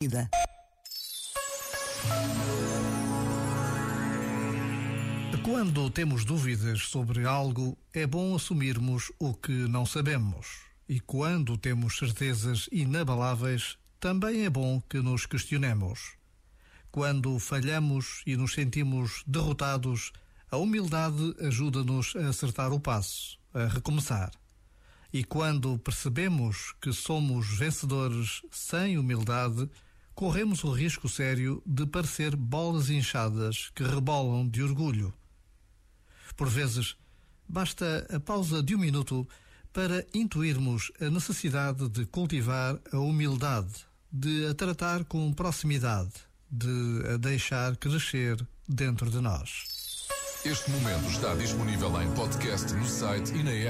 vida. Quando temos dúvidas sobre algo, é bom assumirmos o que não sabemos. E quando temos certezas inabaláveis, também é bom que nos questionemos. Quando falhamos e nos sentimos derrotados, a humildade ajuda-nos a acertar o passo, a recomeçar. E quando percebemos que somos vencedores sem humildade, corremos o risco sério de parecer bolas inchadas que rebolam de orgulho. Por vezes, basta a pausa de um minuto para intuirmos a necessidade de cultivar a humildade, de a tratar com proximidade, de a deixar crescer dentro de nós. Este momento está disponível em podcast no site e na app.